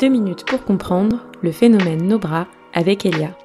Deux minutes pour comprendre le phénomène nos bras avec Elia.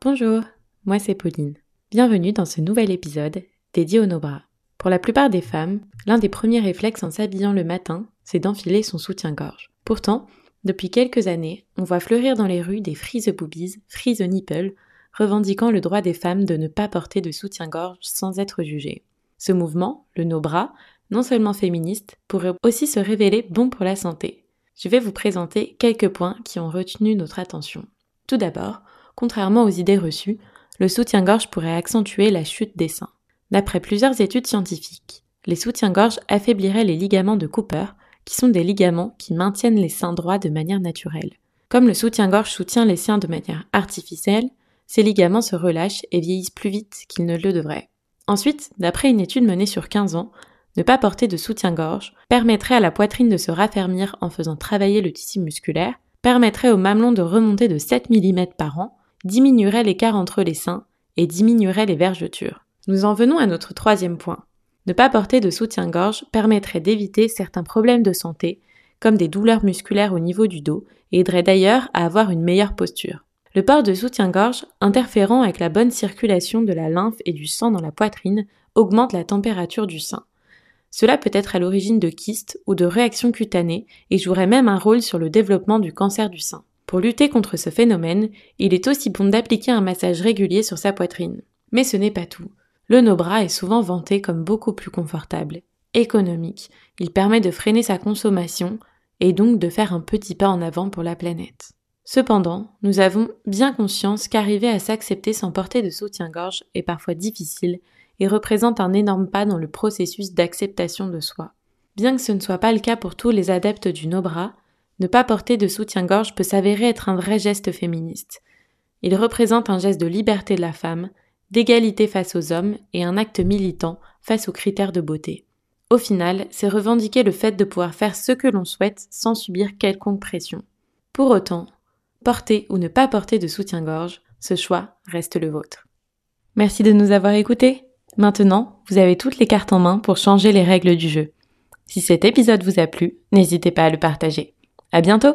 Bonjour, moi c'est Pauline. Bienvenue dans ce nouvel épisode dédié aux nos bras. Pour la plupart des femmes, l'un des premiers réflexes en s'habillant le matin, c'est d'enfiler son soutien-gorge. Pourtant, depuis quelques années, on voit fleurir dans les rues des freeze boobies, freeze nipple, revendiquant le droit des femmes de ne pas porter de soutien-gorge sans être jugées. Ce mouvement, le no bras, non seulement féministe, pourrait aussi se révéler bon pour la santé je vais vous présenter quelques points qui ont retenu notre attention. Tout d'abord, contrairement aux idées reçues, le soutien-gorge pourrait accentuer la chute des seins. D'après plusieurs études scientifiques, les soutiens-gorge affaibliraient les ligaments de Cooper, qui sont des ligaments qui maintiennent les seins droits de manière naturelle. Comme le soutien-gorge soutient les seins de manière artificielle, ces ligaments se relâchent et vieillissent plus vite qu'ils ne le devraient. Ensuite, d'après une étude menée sur 15 ans, ne pas porter de soutien-gorge permettrait à la poitrine de se raffermir en faisant travailler le tissu musculaire, permettrait au mamelon de remonter de 7 mm par an, diminuerait l'écart entre les seins et diminuerait les vergetures. Nous en venons à notre troisième point. Ne pas porter de soutien-gorge permettrait d'éviter certains problèmes de santé, comme des douleurs musculaires au niveau du dos, et aiderait d'ailleurs à avoir une meilleure posture. Le port de soutien-gorge, interférant avec la bonne circulation de la lymphe et du sang dans la poitrine, augmente la température du sein. Cela peut être à l'origine de kystes ou de réactions cutanées et jouerait même un rôle sur le développement du cancer du sein. Pour lutter contre ce phénomène, il est aussi bon d'appliquer un massage régulier sur sa poitrine. Mais ce n'est pas tout. Le no-bras est souvent vanté comme beaucoup plus confortable, économique. Il permet de freiner sa consommation et donc de faire un petit pas en avant pour la planète. Cependant, nous avons bien conscience qu'arriver à s'accepter sans porter de soutien-gorge est parfois difficile et représente un énorme pas dans le processus d'acceptation de soi. Bien que ce ne soit pas le cas pour tous les adeptes du no-bras, ne pas porter de soutien-gorge peut s'avérer être un vrai geste féministe. Il représente un geste de liberté de la femme, d'égalité face aux hommes et un acte militant face aux critères de beauté. Au final, c'est revendiquer le fait de pouvoir faire ce que l'on souhaite sans subir quelconque pression. Pour autant, porter ou ne pas porter de soutien-gorge, ce choix reste le vôtre. Merci de nous avoir écoutés. Maintenant, vous avez toutes les cartes en main pour changer les règles du jeu. Si cet épisode vous a plu, n'hésitez pas à le partager. À bientôt!